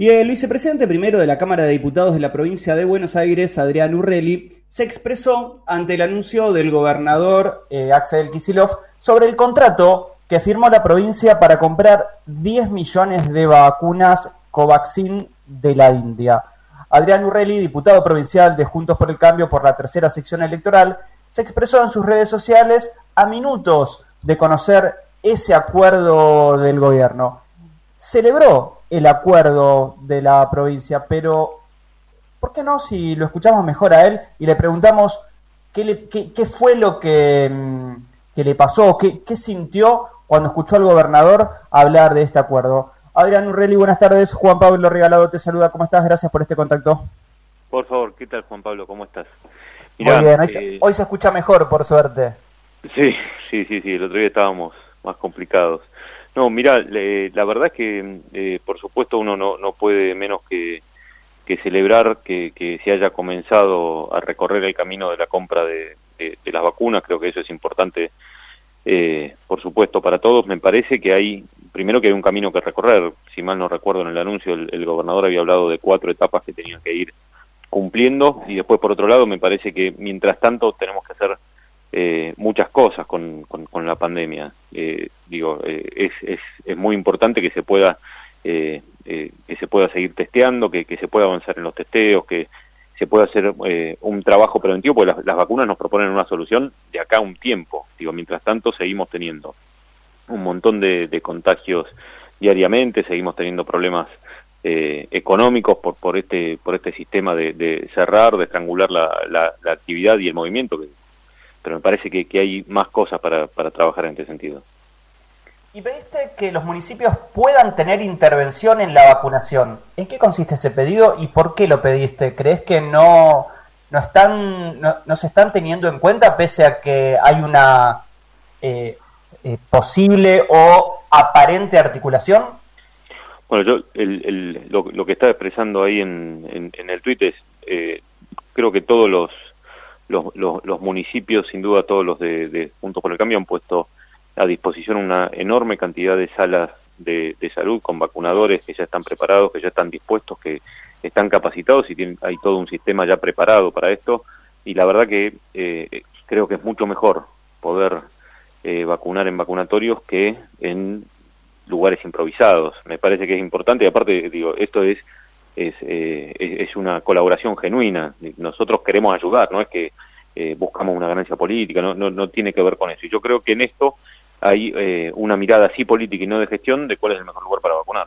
Y el vicepresidente primero de la Cámara de Diputados de la provincia de Buenos Aires, Adrián Urrelli, se expresó ante el anuncio del gobernador eh, Axel Kisilov sobre el contrato que firmó la provincia para comprar 10 millones de vacunas Covaxin de la India. Adrián Urrelli, diputado provincial de Juntos por el Cambio por la tercera sección electoral, se expresó en sus redes sociales a minutos de conocer ese acuerdo del gobierno. Celebró el acuerdo de la provincia, pero ¿por qué no si lo escuchamos mejor a él y le preguntamos qué, qué, fue lo que, mm, que le pasó, qué, qué, sintió cuando escuchó al gobernador hablar de este acuerdo? Adrián Urrelli, buenas tardes. Juan Pablo Regalado te saluda. ¿Cómo estás? Gracias por este contacto. Por favor, ¿qué tal Juan Pablo? ¿Cómo estás? Muy bien, eh, hoy, se escucha mejor, por suerte. Sí, sí, sí, sí, el otro día estábamos más complicados. No, mira, la verdad es que, eh, por supuesto, uno no, no puede menos que, que celebrar que, que, se haya comenzado a recorrer el camino de la compra de, las vacunas. Creo que eso es importante, eh, por supuesto, para todos. Me parece que hay, primero que hay un camino que recorrer. Si mal no recuerdo en el anuncio, el gobernador había hablado de cuatro etapas que tenían que ir cumpliendo y después por otro lado me parece que mientras tanto tenemos que hacer eh, muchas cosas con, con, la pandemia. Eh, digo, eh, es, es, es, muy importante que se pueda que se pueda seguir testeando, que, que, se pueda avanzar en los testeos, que se pueda hacer un trabajo preventivo, porque las, vacunas nos proponen una solución de acá a un tiempo. Digo, mientras tanto seguimos teniendo un montón de, de contagios diariamente, seguimos teniendo problemas eh, económicos por, por este por este sistema de, cerrar, de estrangular la, la, actividad y el movimiento, pero me parece que, que hay más cosas para, para trabajar en este sentido. Y pediste que los municipios puedan tener intervención en la vacunación. ¿En qué consiste este pedido y por qué lo pediste? ¿Crees que no, no, están, no, se están teniendo en cuenta pese a que hay una eh, eh, posible o aparente articulación? Bueno, yo el, lo, que estaba expresando ahí en, en, el tuit es, eh, creo que todos los, los, los, municipios, sin duda todos los de, de Juntos por el Cambio, han puesto a disposición una enorme cantidad de salas de, de, salud con vacunadores que ya están preparados, que ya están dispuestos, que están capacitados y tienen, hay todo un sistema ya preparado para esto. Y la verdad que eh, creo que es mucho mejor poder eh, vacunar en vacunatorios que en lugares improvisados. Me parece que es importante y aparte, digo, esto es es, eh, es, una colaboración genuina. Nosotros queremos ayudar, no es que eh, buscamos una ganancia política, no, no, no, tiene que ver con eso. Y yo creo que en esto hay eh, una mirada así política y no de gestión de cuál es el mejor lugar para vacunar.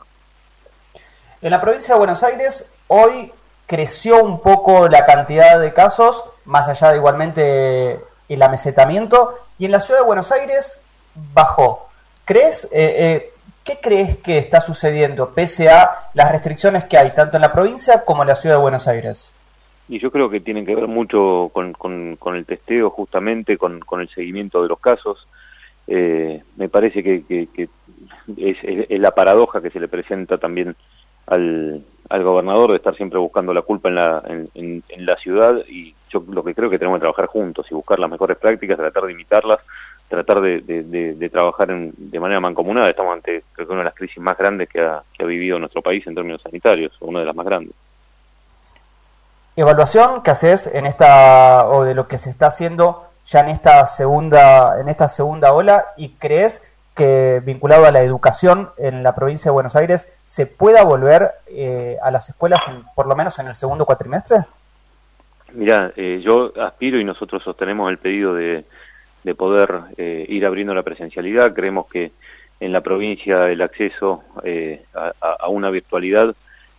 En la provincia de Buenos Aires hoy creció un poco la cantidad de casos, más allá de igualmente el amesetamiento, y en la ciudad de Buenos Aires bajó. ¿Crees, eh, ¿Qué crees que está sucediendo pese a las restricciones que hay tanto en la provincia como en la ciudad de Buenos Aires? Y yo creo que tienen que ver mucho con, el testeo, justamente con, el seguimiento de los casos. Eh, me parece que, es, la paradoja que se le presenta también al, gobernador de estar siempre buscando la culpa en la, en, en la ciudad y yo lo que creo que tenemos que trabajar juntos y buscar las mejores prácticas, tratar de imitarlas tratar de, de, trabajar de manera mancomunada. Estamos ante creo que una de las crisis más grandes que ha, que ha vivido nuestro país en términos sanitarios, una de las más grandes. Evaluación que haces en esta o de lo que se está haciendo ya en esta segunda en esta segunda ola y crees que vinculado a la educación en la provincia de Buenos Aires se pueda volver eh, a las escuelas por lo menos en el segundo cuatrimestre? Mira, eh, yo aspiro y nosotros sostenemos el pedido de, de poder eh, ir abriendo la presencialidad. Creemos que en la provincia el acceso eh, a, una virtualidad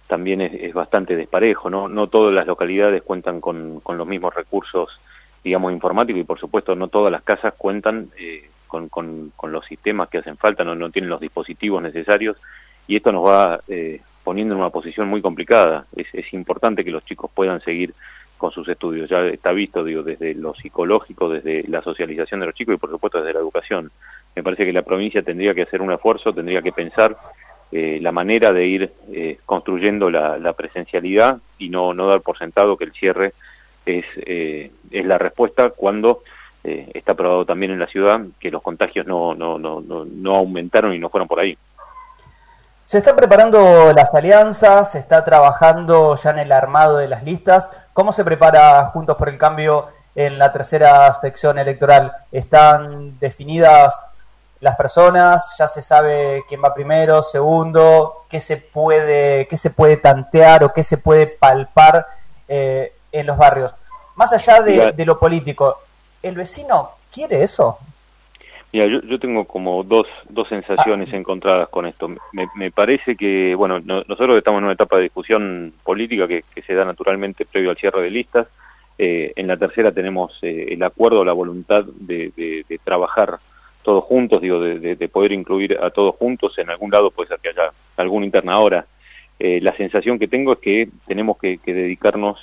también es, bastante desparejo, ¿no? No todas las localidades cuentan con, los mismos recursos, digamos, informáticos y por supuesto no todas las casas cuentan eh, con, con, con, los sistemas que hacen falta, no, no tienen los dispositivos necesarios y esto nos va poniendo en una posición muy complicada. Es, es importante que los chicos puedan seguir con sus estudios. Ya está visto, digo, desde lo psicológico, desde la socialización de los chicos y por supuesto desde la educación. Me parece que la provincia tendría que hacer un esfuerzo, tendría que pensar eh, la manera de ir eh, construyendo la, presencialidad y no, no dar por sentado que el cierre es, eh, es la respuesta cuando está probado también en la ciudad que los contagios no, no, no, no, no aumentaron y no fueron por ahí. Se están preparando las alianzas, se está trabajando ya en el armado de las listas. ¿Cómo se prepara Juntos por el Cambio en la tercera sección electoral? ¿Están definidas las personas? ¿Ya se sabe quién va primero, segundo? ¿Qué se puede, qué se puede tantear o qué se puede palpar eh, en los barrios? Más allá de lo político, ¿el vecino quiere eso? Mira, yo, yo tengo como dos, dos sensaciones ah. encontradas con esto. Me, me parece que, bueno, nosotros estamos en una etapa de discusión política que, que se da naturalmente previo al cierre de listas. Eh, en la tercera tenemos eh, el acuerdo, la voluntad de, de, trabajar todos juntos, digo, de, de, poder incluir a todos juntos. En algún lado puede ser que haya algún interna ahora. Eh, la sensación que tengo es que tenemos que, que dedicarnos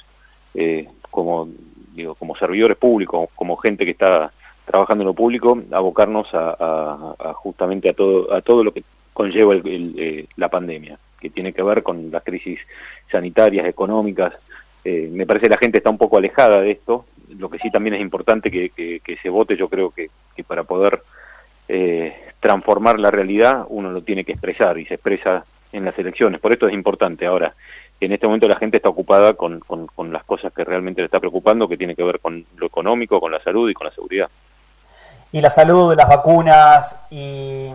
como, digo, como servidores públicos, como gente que está trabajando en lo público, abocarnos a, justamente a todo, a todo lo que conlleva eh, la pandemia, que tiene que ver con las crisis sanitarias, económicas. Eh, me parece que la gente está un poco alejada de esto. Lo que sí también es importante que, se vote, yo creo que, para poder eh, transformar la realidad uno lo tiene que expresar y se expresa en las elecciones. Por esto es importante. Ahora, en este momento la gente está ocupada con, con las cosas que realmente le está preocupando, que tiene que ver con lo económico, con la salud y con la seguridad y la salud, las vacunas y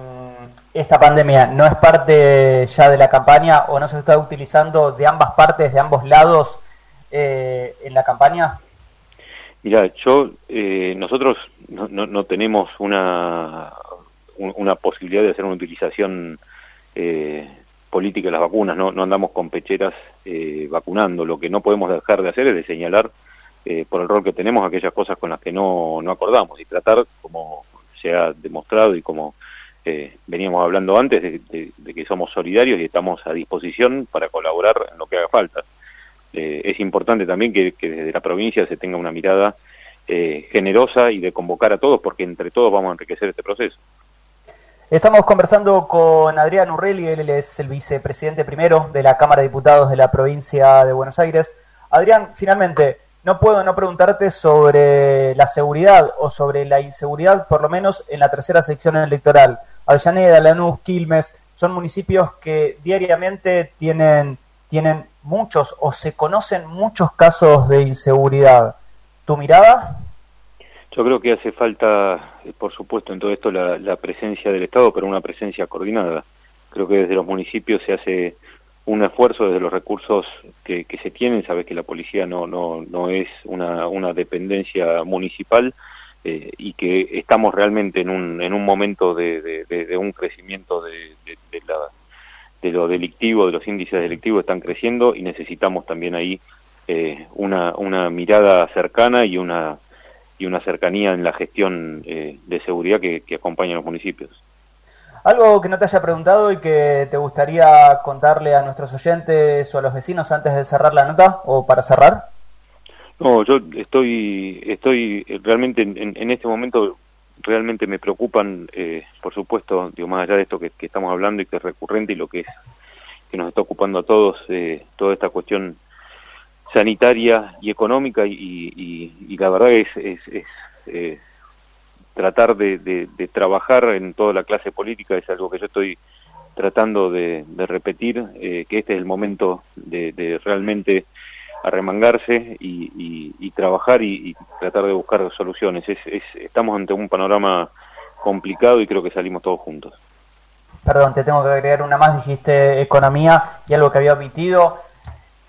esta pandemia no es parte ya de la campaña o no se está utilizando de ambas partes, de ambos lados eh, en la campaña? Mira, yo, eh, nosotros no, no, tenemos una, una posibilidad de hacer una utilización eh, política de las vacunas, no, no andamos con pecheras vacunando. Lo que no podemos dejar de hacer es de señalar eh, por el rol que tenemos, aquellas cosas con las que no, no acordamos y tratar, como se ha demostrado y como eh, veníamos hablando antes, de, que somos solidarios y estamos a disposición para colaborar en lo que haga falta. Eh, es importante también que, desde la provincia se tenga una mirada generosa y de convocar a todos, porque entre todos vamos a enriquecer este proceso. Estamos conversando con Adrián Urrelli, él es el vicepresidente primero de la Cámara de Diputados de la provincia de Buenos Aires. Adrián, finalmente, no puedo no preguntarte sobre la seguridad o sobre la inseguridad, por lo menos en la tercera sección electoral. Avellaneda, Lanús, Quilmes, son municipios que diariamente tienen, tienen muchos o se conocen muchos casos de inseguridad. ¿Tu mirada? Yo creo que hace falta, eh, por supuesto, en todo esto la, la presencia del Estado, pero una presencia coordinada. Creo que desde los municipios se hace un esfuerzo desde los recursos que, se tienen, sabes que la policía no, no, no es una, una dependencia municipal eh, y que estamos realmente en un, en un momento de, de, un crecimiento de, de lo delictivo, de los índices delictivos están creciendo y necesitamos también ahí eh, una, una mirada cercana y una, y una cercanía en la gestión eh, de seguridad que, que a los municipios. Algo que no te haya preguntado y que te gustaría contarle a nuestros oyentes o a los vecinos antes de cerrar la nota o para cerrar. No, yo estoy, estoy realmente en, este momento realmente me preocupan, eh, por supuesto, digo, más allá de esto que, estamos hablando y que es recurrente y lo que es que nos está ocupando a todos, eh, toda esta cuestión sanitaria y económica y, la verdad es, es, es eh, tratar de, de, trabajar en toda la clase política es algo que yo estoy tratando de, repetir, eh, que este es el momento de, realmente arremangarse y, trabajar y, tratar de buscar soluciones. Es, estamos ante un panorama complicado y creo que salimos todos juntos. Perdón, te tengo que agregar una más, dijiste economía y algo que había omitido.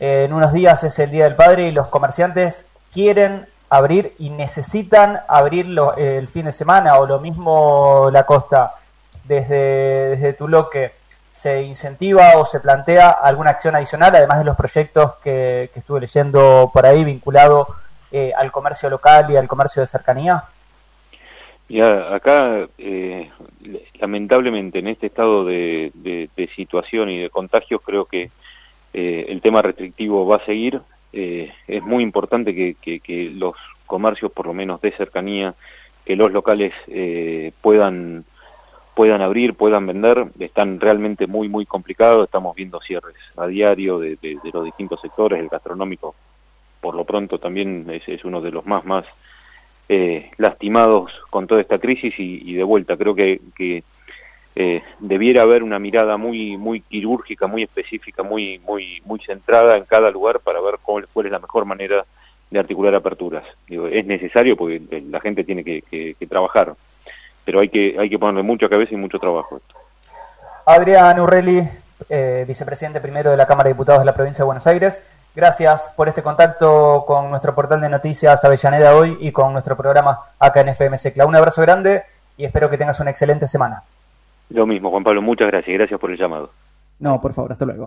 Eh, en unos días es el Día del Padre y los comerciantes quieren abrir y necesitan abrirlo el fin de semana o lo mismo la costa desde, desde tu loque se incentiva o se plantea alguna acción adicional además de los proyectos que, estuve leyendo por ahí vinculado eh, al comercio local y al comercio de cercanía acá eh, lamentablemente en este estado de, situación y de contagios creo que eh, el tema restrictivo va a seguir eh, es muy importante que, los comercios, por lo menos de cercanía, que los locales eh, puedan puedan abrir, puedan vender, están realmente muy, muy complicados, estamos viendo cierres a diario de, los distintos sectores, el gastronómico por lo pronto también es, uno de los más, más eh, lastimados con toda esta crisis y, de vuelta, creo que, eh, debiera haber una mirada muy muy quirúrgica, muy específica, muy muy muy centrada en cada lugar para ver cuál, cuál es la mejor manera de articular aperturas. Digo, es necesario porque la gente tiene que, trabajar, pero hay que hay que ponerle mucha cabeza y mucho trabajo. Adrián Urrelli, eh, vicepresidente primero de la Cámara de Diputados de la provincia de Buenos Aires. Gracias por este contacto con nuestro portal de noticias Avellaneda hoy y con nuestro programa acá en. Un abrazo grande y espero que tengas una excelente semana. Lo mismo, Juan Pablo, muchas gracias. Gracias por el llamado. No, por favor, hasta luego.